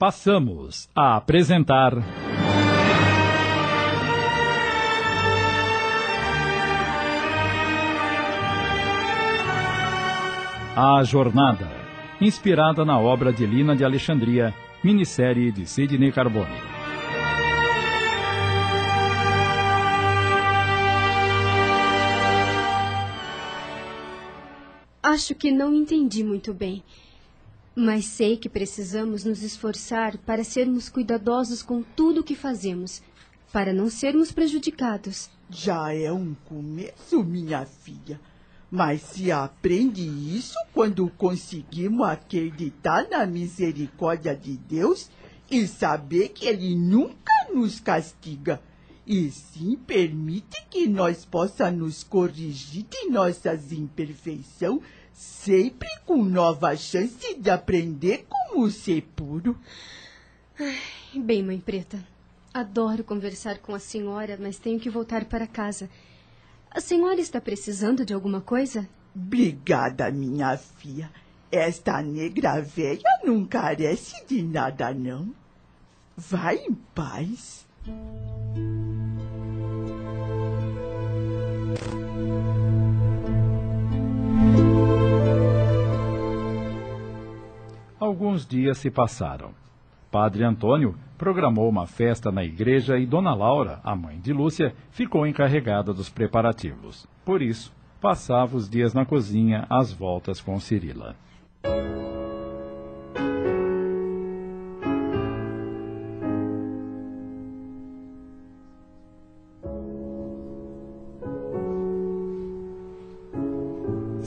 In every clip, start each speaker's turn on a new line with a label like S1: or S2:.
S1: Passamos a apresentar. A Jornada, inspirada na obra de Lina de Alexandria, minissérie de Sidney Carbone.
S2: Acho que não entendi muito bem. Mas sei que precisamos nos esforçar para sermos cuidadosos com tudo o que fazemos, para não sermos prejudicados.
S3: Já é um começo, minha filha. Mas se aprende isso quando conseguimos acreditar na misericórdia de Deus e saber que Ele nunca nos castiga, e sim permite que nós possamos nos corrigir de nossas imperfeições sempre com nova chance de aprender como ser puro.
S2: Ai, bem, mãe preta. Adoro conversar com a senhora, mas tenho que voltar para casa. A senhora está precisando de alguma coisa?
S3: Obrigada, minha filha. Esta negra velha não carece de nada, não. Vai em paz.
S1: Alguns dias se passaram. Padre Antônio programou uma festa na igreja e Dona Laura, a mãe de Lúcia, ficou encarregada dos preparativos. Por isso, passava os dias na cozinha às voltas com Cirila.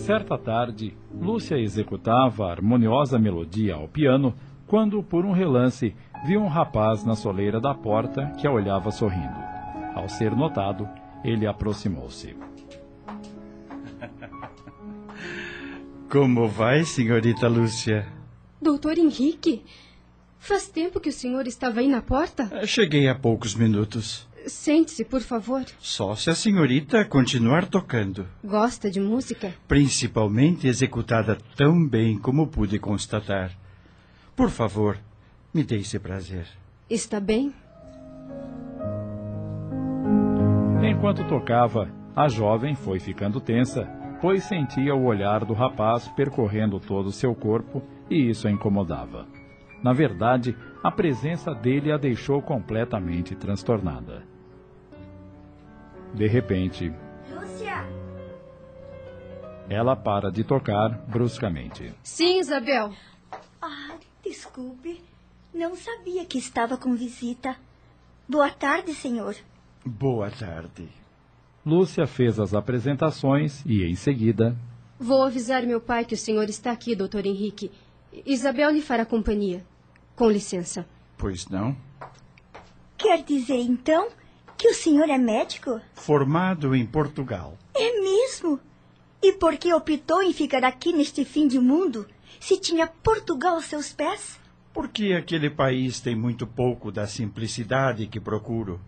S1: Certa tarde, Lúcia executava a harmoniosa melodia ao piano quando, por um relance, viu um rapaz na soleira da porta que a olhava sorrindo. Ao ser notado, ele aproximou-se.
S4: Como vai, senhorita Lúcia?
S2: Doutor Henrique, faz tempo que o senhor estava aí na porta?
S4: Cheguei há poucos minutos.
S2: Sente-se, por favor.
S4: Só se a senhorita continuar tocando.
S2: Gosta de música?
S4: Principalmente executada tão bem como pude constatar. Por favor, me dê esse prazer.
S2: Está bem?
S1: Enquanto tocava, a jovem foi ficando tensa, pois sentia o olhar do rapaz percorrendo todo o seu corpo e isso a incomodava. Na verdade, a presença dele a deixou completamente transtornada. De repente.
S5: Lúcia!
S1: Ela para de tocar bruscamente.
S2: Sim, Isabel.
S5: Ah, desculpe. Não sabia que estava com visita. Boa tarde, senhor.
S4: Boa tarde.
S1: Lúcia fez as apresentações e, em seguida.
S2: Vou avisar meu pai que o senhor está aqui, doutor Henrique. Isabel lhe fará companhia. Com licença.
S4: Pois não?
S5: Quer dizer, então, que o senhor é médico?
S4: Formado em Portugal.
S5: É mesmo? E por que optou em ficar aqui neste fim de mundo, se tinha Portugal aos seus pés?
S4: Porque aquele país tem muito pouco da simplicidade que procuro.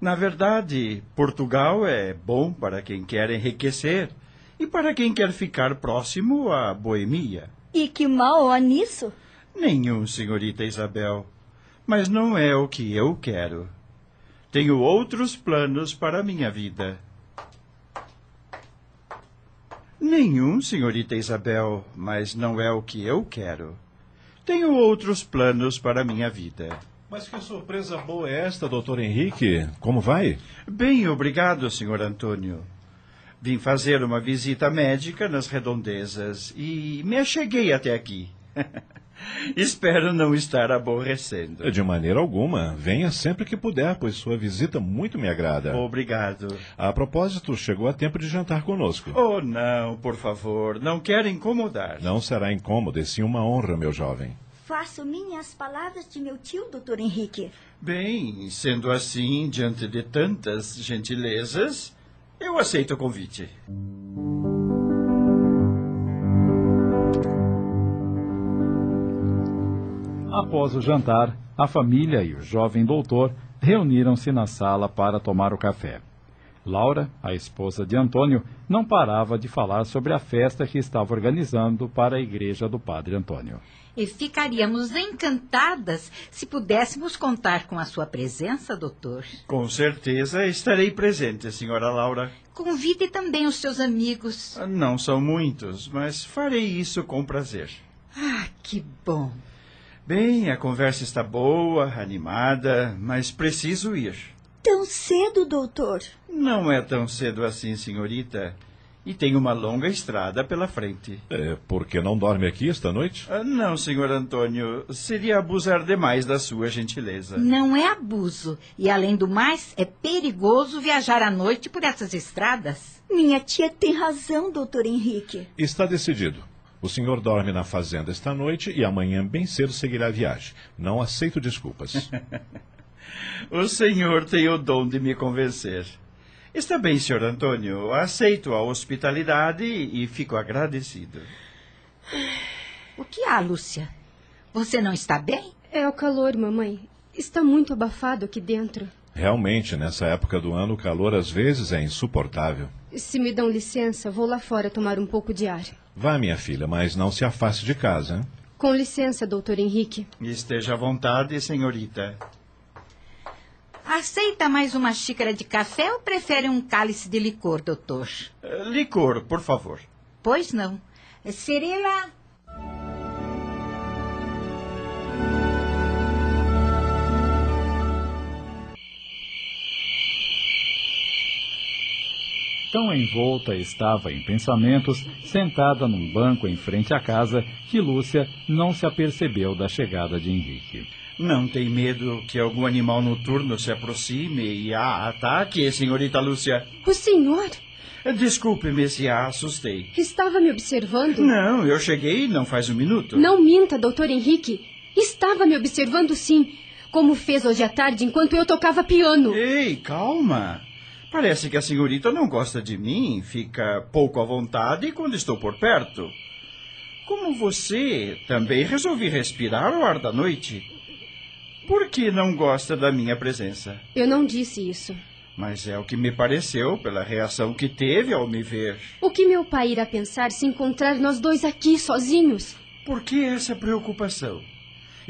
S4: Na verdade, Portugal é bom para quem quer enriquecer e para quem quer ficar próximo à boemia.
S5: E que mal há nisso?
S4: Nenhum, senhorita Isabel. Mas não é o que eu quero. Tenho outros planos para a minha vida. Nenhum, senhorita Isabel, mas não é o que eu quero. Tenho outros planos para a minha vida.
S6: Mas que surpresa boa é esta, doutor Henrique? Como vai?
S4: Bem, obrigado, senhor Antônio. Vim fazer uma visita médica nas redondezas e me acheguei até aqui. Espero não estar aborrecendo.
S6: De maneira alguma. Venha sempre que puder, pois sua visita muito me agrada.
S4: Obrigado.
S6: A propósito, chegou a tempo de jantar conosco.
S4: Oh, não, por favor. Não quero incomodar.
S6: Não será incômodo, e sim uma honra, meu jovem.
S5: Faço minhas palavras de meu tio, doutor Henrique.
S4: Bem, sendo assim, diante de tantas gentilezas, eu aceito o convite.
S1: Após o jantar, a família e o jovem doutor reuniram-se na sala para tomar o café. Laura, a esposa de Antônio, não parava de falar sobre a festa que estava organizando para a igreja do Padre Antônio.
S7: E ficaríamos encantadas se pudéssemos contar com a sua presença, doutor.
S4: Com certeza estarei presente, senhora Laura.
S7: Convide também os seus amigos.
S4: Não são muitos, mas farei isso com prazer.
S7: Ah, que bom.
S4: Bem, a conversa está boa, animada, mas preciso ir.
S5: Tão cedo, doutor?
S4: Não é tão cedo assim, senhorita. E tem uma longa estrada pela frente.
S6: É, por que não dorme aqui esta noite?
S4: Ah, não, senhor Antônio. Seria abusar demais da sua gentileza.
S7: Não é abuso. E, além do mais, é perigoso viajar à noite por essas estradas.
S5: Minha tia tem razão, doutor Henrique.
S6: Está decidido. O senhor dorme na fazenda esta noite e amanhã bem cedo seguirá a viagem. Não aceito desculpas.
S4: o senhor tem o dom de me convencer. Está bem, senhor Antônio. Aceito a hospitalidade e fico agradecido.
S7: O que há, Lúcia? Você não está bem?
S2: É o calor, mamãe. Está muito abafado aqui dentro.
S6: Realmente, nessa época do ano, o calor às vezes é insuportável.
S2: Se me dão licença, vou lá fora tomar um pouco de ar.
S6: Vá, minha filha, mas não se afaste de casa?
S2: Com licença, doutor Henrique.
S4: Esteja à vontade, senhorita.
S7: Aceita mais uma xícara de café ou prefere um cálice de licor, doutor?
S4: Licor, por favor.
S7: Pois não. Cirila.
S1: Tão envolta estava em pensamentos, sentada num banco em frente à casa, que Lúcia não se apercebeu da chegada de Henrique.
S4: Não tem medo que algum animal noturno se aproxime e a ataque, senhorita Lúcia?
S2: O senhor?
S4: Desculpe-me se a assustei.
S2: Estava me observando?
S4: Não, eu cheguei não faz um minuto.
S2: Não minta, doutor Henrique. Estava me observando sim, como fez hoje à tarde enquanto eu tocava piano.
S4: Ei, calma. Parece que a senhorita não gosta de mim, fica pouco à vontade quando estou por perto. Como você, também resolvi respirar o ar da noite. Por que não gosta da minha presença?
S2: Eu não disse isso.
S4: Mas é o que me pareceu pela reação que teve ao me ver.
S2: O que meu pai irá pensar se encontrar nós dois aqui sozinhos?
S4: Por que essa preocupação?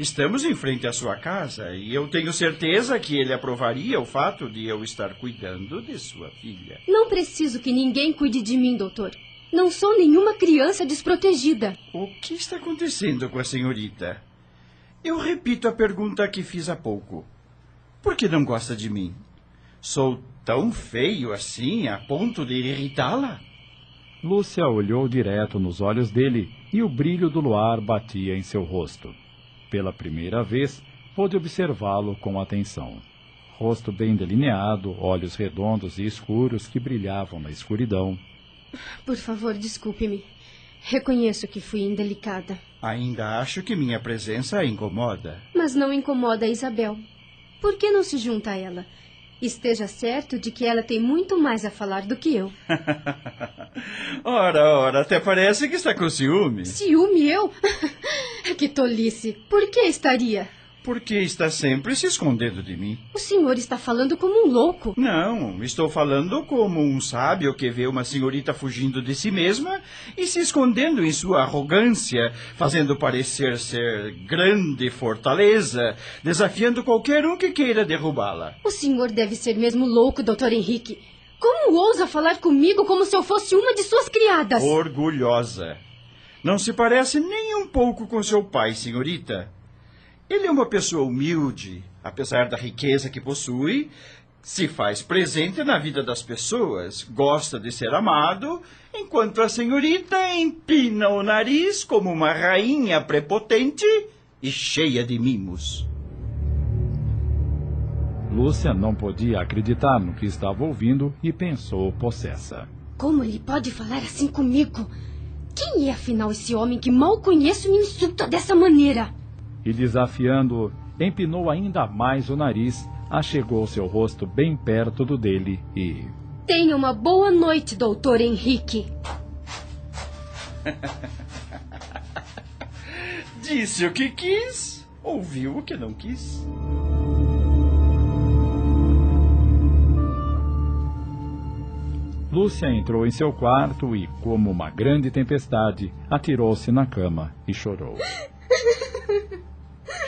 S4: Estamos em frente à sua casa e eu tenho certeza que ele aprovaria o fato de eu estar cuidando de sua filha.
S2: Não preciso que ninguém cuide de mim, doutor. Não sou nenhuma criança desprotegida.
S4: O que está acontecendo com a senhorita? Eu repito a pergunta que fiz há pouco. Por que não gosta de mim? Sou tão feio assim a ponto de irritá-la?
S1: Lúcia olhou direto nos olhos dele e o brilho do luar batia em seu rosto. Pela primeira vez, pôde observá-lo com atenção. Rosto bem delineado, olhos redondos e escuros que brilhavam na escuridão.
S2: Por favor, desculpe-me. Reconheço que fui indelicada.
S4: Ainda acho que minha presença a incomoda.
S2: Mas não incomoda a Isabel. Por que não se junta a ela? Esteja certo de que ela tem muito mais a falar do que eu.
S4: ora, ora, até parece que está com ciúme.
S2: Ciúme eu? que tolice. Por que estaria?
S4: Porque está sempre se escondendo de mim.
S2: O senhor está falando como um louco.
S4: Não, estou falando como um sábio que vê uma senhorita fugindo de si mesma e se escondendo em sua arrogância, fazendo parecer ser grande fortaleza, desafiando qualquer um que queira derrubá-la.
S2: O senhor deve ser mesmo louco, doutor Henrique. Como ousa falar comigo como se eu fosse uma de suas criadas?
S4: Orgulhosa. Não se parece nem um pouco com seu pai, senhorita. Ele é uma pessoa humilde, apesar da riqueza que possui, se faz presente na vida das pessoas, gosta de ser amado, enquanto a senhorita empina o nariz como uma rainha prepotente e cheia de mimos.
S1: Lúcia não podia acreditar no que estava ouvindo e pensou possessa.
S2: Como ele pode falar assim comigo? Quem é afinal esse homem que mal conheço e me insulta dessa maneira?
S1: E, desafiando-o, empinou ainda mais o nariz, achegou seu rosto bem perto do dele e.
S2: Tenha uma boa noite, doutor Henrique.
S4: Disse o que quis, ouviu o que não quis.
S1: Lúcia entrou em seu quarto e, como uma grande tempestade, atirou-se na cama e chorou.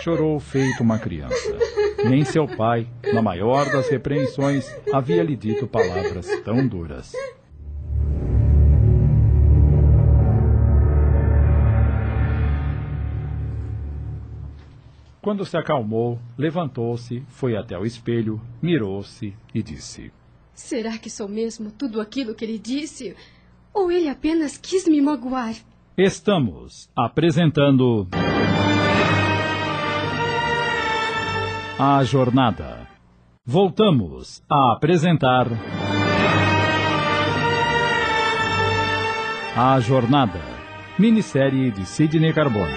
S1: Chorou feito uma criança. Nem seu pai, na maior das repreensões, havia lhe dito palavras tão duras. Quando se acalmou, levantou-se, foi até o espelho, mirou-se e disse:
S2: Será que sou mesmo tudo aquilo que ele disse? Ou ele apenas quis me magoar?
S1: Estamos apresentando. A Jornada. Voltamos a apresentar. A Jornada. Minissérie de Sidney Carbone.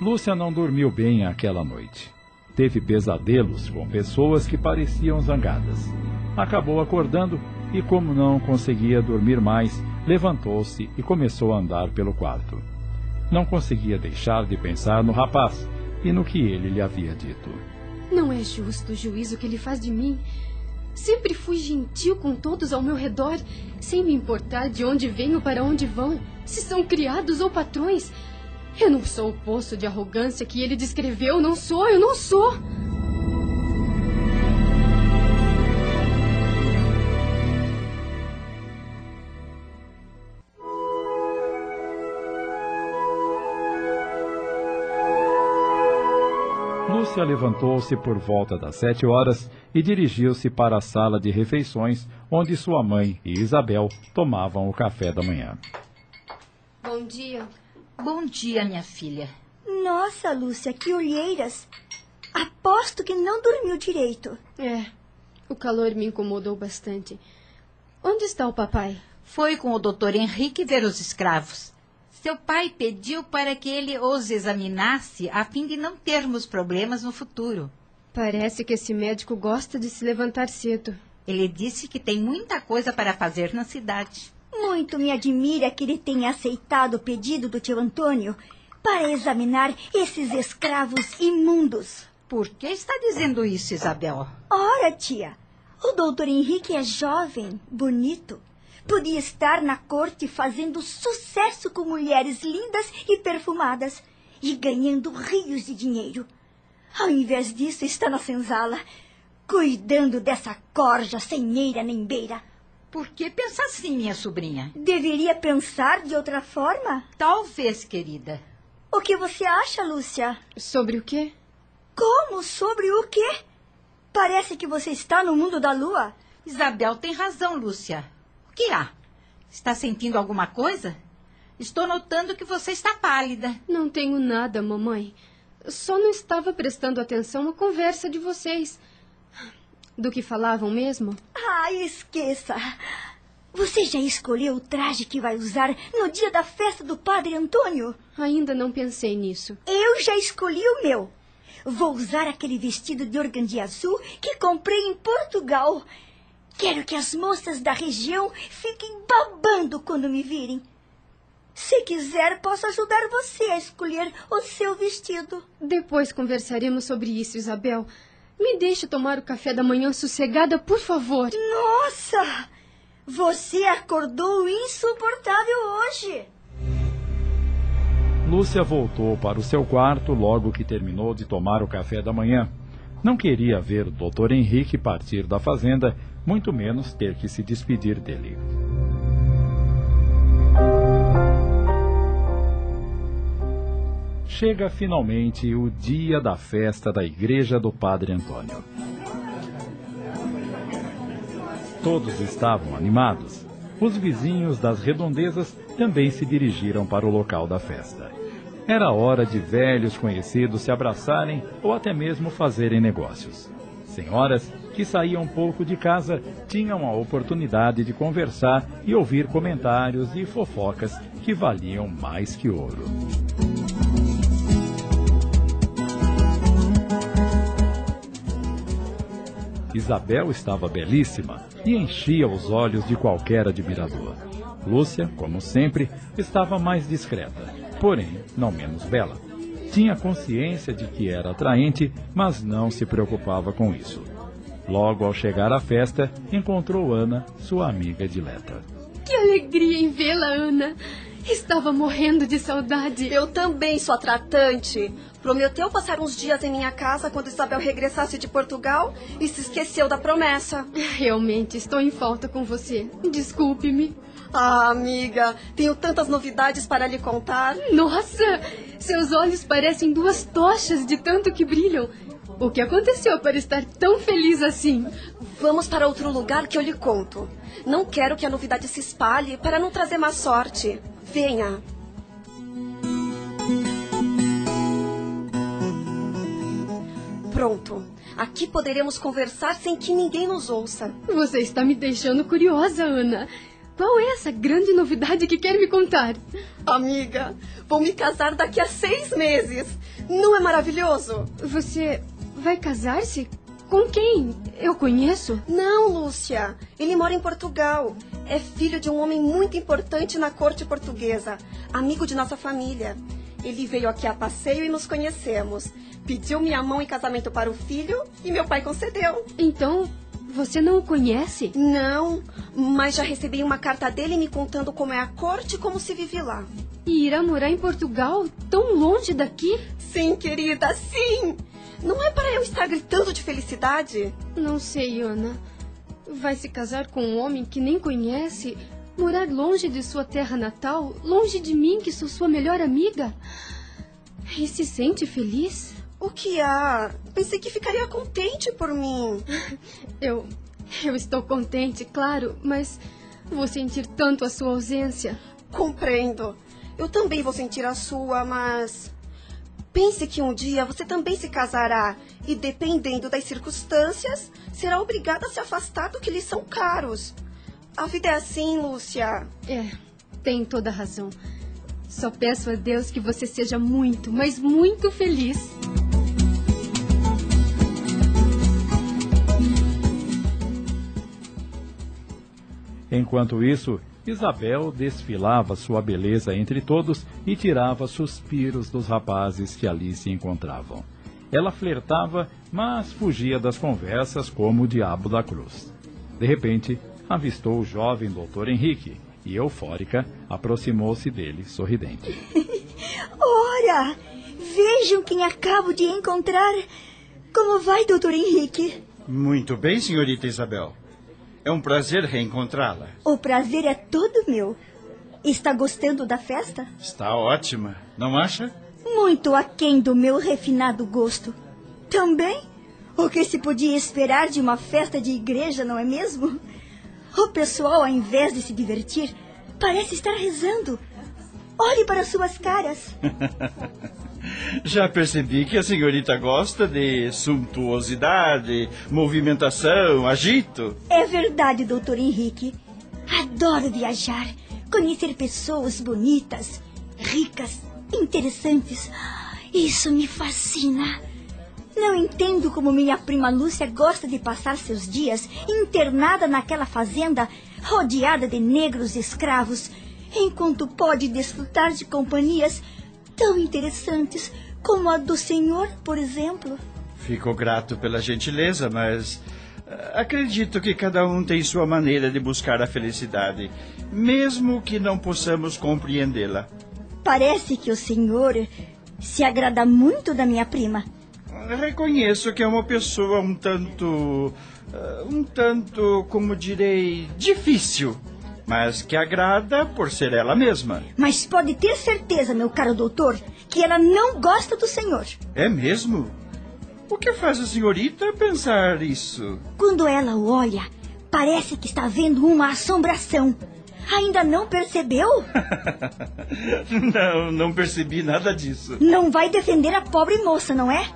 S1: Lúcia não dormiu bem aquela noite. Teve pesadelos com pessoas que pareciam zangadas. Acabou acordando e, como não conseguia dormir mais, levantou-se e começou a andar pelo quarto. Não conseguia deixar de pensar no rapaz e no que ele lhe havia dito.
S2: Não é justo o juízo que ele faz de mim. Sempre fui gentil com todos ao meu redor, sem me importar de onde venho para onde vão, se são criados ou patrões. Eu não sou o poço de arrogância que ele descreveu. Não sou, eu não sou.
S1: Lúcia levantou-se por volta das sete horas e dirigiu-se para a sala de refeições, onde sua mãe e Isabel tomavam o café da manhã.
S2: Bom dia.
S7: Bom dia, minha filha.
S5: Nossa, Lúcia, que olheiras. Aposto que não dormiu direito.
S2: É, o calor me incomodou bastante. Onde está o papai?
S7: Foi com o doutor Henrique ver os escravos. Seu pai pediu para que ele os examinasse a fim de não termos problemas no futuro.
S2: Parece que esse médico gosta de se levantar cedo.
S7: Ele disse que tem muita coisa para fazer na cidade.
S5: Muito me admira que ele tenha aceitado o pedido do tio Antônio para examinar esses escravos imundos.
S7: Por que está dizendo isso, Isabel?
S5: Ora, tia, o doutor Henrique é jovem, bonito. Podia estar na corte fazendo sucesso com mulheres lindas e perfumadas e ganhando rios de dinheiro. Ao invés disso, está na senzala, cuidando dessa corja sem eira nem beira.
S7: Por que pensa assim, minha sobrinha?
S5: Deveria pensar de outra forma?
S7: Talvez, querida.
S5: O que você acha, Lúcia?
S2: Sobre o quê?
S5: Como? Sobre o quê? Parece que você está no mundo da lua.
S7: Isabel tem razão, Lúcia. O que há? Está sentindo alguma coisa? Estou notando que você está pálida.
S2: Não tenho nada, mamãe. Só não estava prestando atenção à conversa de vocês. Do que falavam mesmo?
S5: Ah, esqueça. Você já escolheu o traje que vai usar no dia da festa do Padre Antônio?
S2: Ainda não pensei nisso.
S5: Eu já escolhi o meu. Vou usar aquele vestido de organdi azul que comprei em Portugal. Quero que as moças da região fiquem babando quando me virem. Se quiser, posso ajudar você a escolher o seu vestido.
S2: Depois conversaremos sobre isso, Isabel. Me deixe tomar o café da manhã sossegada, por favor.
S5: Nossa! Você acordou insuportável hoje.
S1: Lúcia voltou para o seu quarto logo que terminou de tomar o café da manhã. Não queria ver o Dr. Henrique partir da fazenda, muito menos ter que se despedir dele. Chega finalmente o dia da festa da igreja do Padre Antônio. Todos estavam animados. Os vizinhos das redondezas também se dirigiram para o local da festa. Era hora de velhos conhecidos se abraçarem ou até mesmo fazerem negócios. Senhoras que saíam pouco de casa tinham a oportunidade de conversar e ouvir comentários e fofocas que valiam mais que ouro. Isabel estava belíssima e enchia os olhos de qualquer admirador. Lúcia, como sempre, estava mais discreta, porém não menos bela. Tinha consciência de que era atraente, mas não se preocupava com isso. Logo ao chegar à festa, encontrou Ana, sua amiga dileta.
S2: Que alegria em vê-la, Ana! Estava morrendo de saudade.
S8: Eu também sou a tratante. Prometeu passar uns dias em minha casa quando Isabel regressasse de Portugal e se esqueceu da promessa.
S2: Realmente estou em falta com você. Desculpe-me.
S8: Ah, amiga, tenho tantas novidades para lhe contar.
S2: Nossa, seus olhos parecem duas tochas de tanto que brilham. O que aconteceu para estar tão feliz assim?
S8: Vamos para outro lugar que eu lhe conto. Não quero que a novidade se espalhe para não trazer má sorte. Venha. Pronto. Aqui poderemos conversar sem que ninguém nos ouça.
S2: Você está me deixando curiosa, Ana. Qual é essa grande novidade que quer me contar?
S8: Amiga, vou me casar daqui a seis meses. Não é maravilhoso?
S2: Você vai casar-se? Com quem? Eu conheço?
S8: Não, Lúcia. Ele mora em Portugal. É filho de um homem muito importante na corte portuguesa, amigo de nossa família. Ele veio aqui a passeio e nos conhecemos. Pediu minha mão em casamento para o filho e meu pai concedeu.
S2: Então, você não o conhece?
S8: Não, mas já recebi uma carta dele me contando como é a corte e como se vive lá.
S2: E irá morar em Portugal, tão longe daqui?
S8: Sim, querida, sim! Não é para eu estar gritando de felicidade?
S2: Não sei, Ana. Vai se casar com um homem que nem conhece? Morar longe de sua terra natal? Longe de mim, que sou sua melhor amiga? E se sente feliz?
S8: O que há? Pensei que ficaria contente por mim.
S2: Eu. Eu estou contente, claro, mas vou sentir tanto a sua ausência.
S8: Compreendo. Eu também vou sentir a sua, mas. Pense que um dia você também se casará e, dependendo das circunstâncias, será obrigada a se afastar do que lhe são caros. A vida é assim, Lúcia.
S2: É, tem toda a razão. Só peço a Deus que você seja muito, mas muito feliz.
S1: Enquanto isso, Isabel desfilava sua beleza entre todos e tirava suspiros dos rapazes que ali se encontravam. Ela flertava, mas fugia das conversas como o diabo da cruz. De repente, avistou o jovem doutor Henrique e, eufórica, aproximou-se dele, sorridente.
S5: Ora! Vejam quem acabo de encontrar. Como vai, doutor Henrique?
S4: Muito bem, senhorita Isabel. É um prazer reencontrá-la.
S5: O prazer é todo meu. Está gostando da festa?
S4: Está ótima, não acha?
S5: Muito aquém do meu refinado gosto. Também? O que se podia esperar de uma festa de igreja, não é mesmo? O pessoal, ao invés de se divertir, parece estar rezando. Olhe para suas caras.
S4: Já percebi que a senhorita gosta de suntuosidade, movimentação, agito.
S5: É verdade, doutor Henrique. Adoro viajar, conhecer pessoas bonitas, ricas, interessantes. Isso me fascina. Não entendo como minha prima Lúcia gosta de passar seus dias internada naquela fazenda, rodeada de negros escravos, enquanto pode desfrutar de companhias tão interessantes como a do senhor, por exemplo.
S4: Fico grato pela gentileza, mas eh, acredito que cada um tem sua maneira de buscar a felicidade, mesmo que não possamos compreendê-la.
S5: Parece que o senhor se agrada muito da minha prima.
S4: Reconheço que é uma pessoa um tanto. eh, um tanto, como direi, difícil mas que agrada por ser ela mesma.
S5: Mas pode ter certeza, meu caro doutor, que ela não gosta do senhor.
S4: É mesmo? O que faz a senhorita pensar isso?
S5: Quando ela o olha, parece que está vendo uma assombração. Ainda não percebeu?
S4: não, não percebi nada disso.
S5: Não vai defender a pobre moça, não é?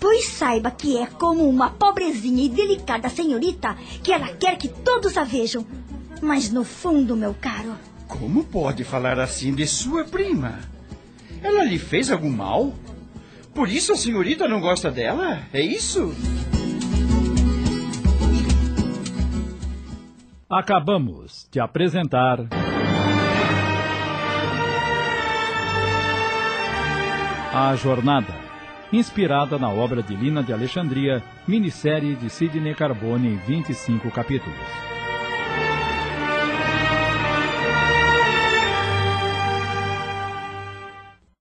S5: Pois saiba que é como uma pobrezinha e delicada senhorita que ela quer que todos a vejam. Mas no fundo, meu caro.
S4: Como pode falar assim de sua prima? Ela lhe fez algum mal? Por isso a senhorita não gosta dela? É isso?
S1: Acabamos de apresentar. A Jornada, inspirada na obra de Lina de Alexandria, minissérie de Sidney Carbone em 25 capítulos.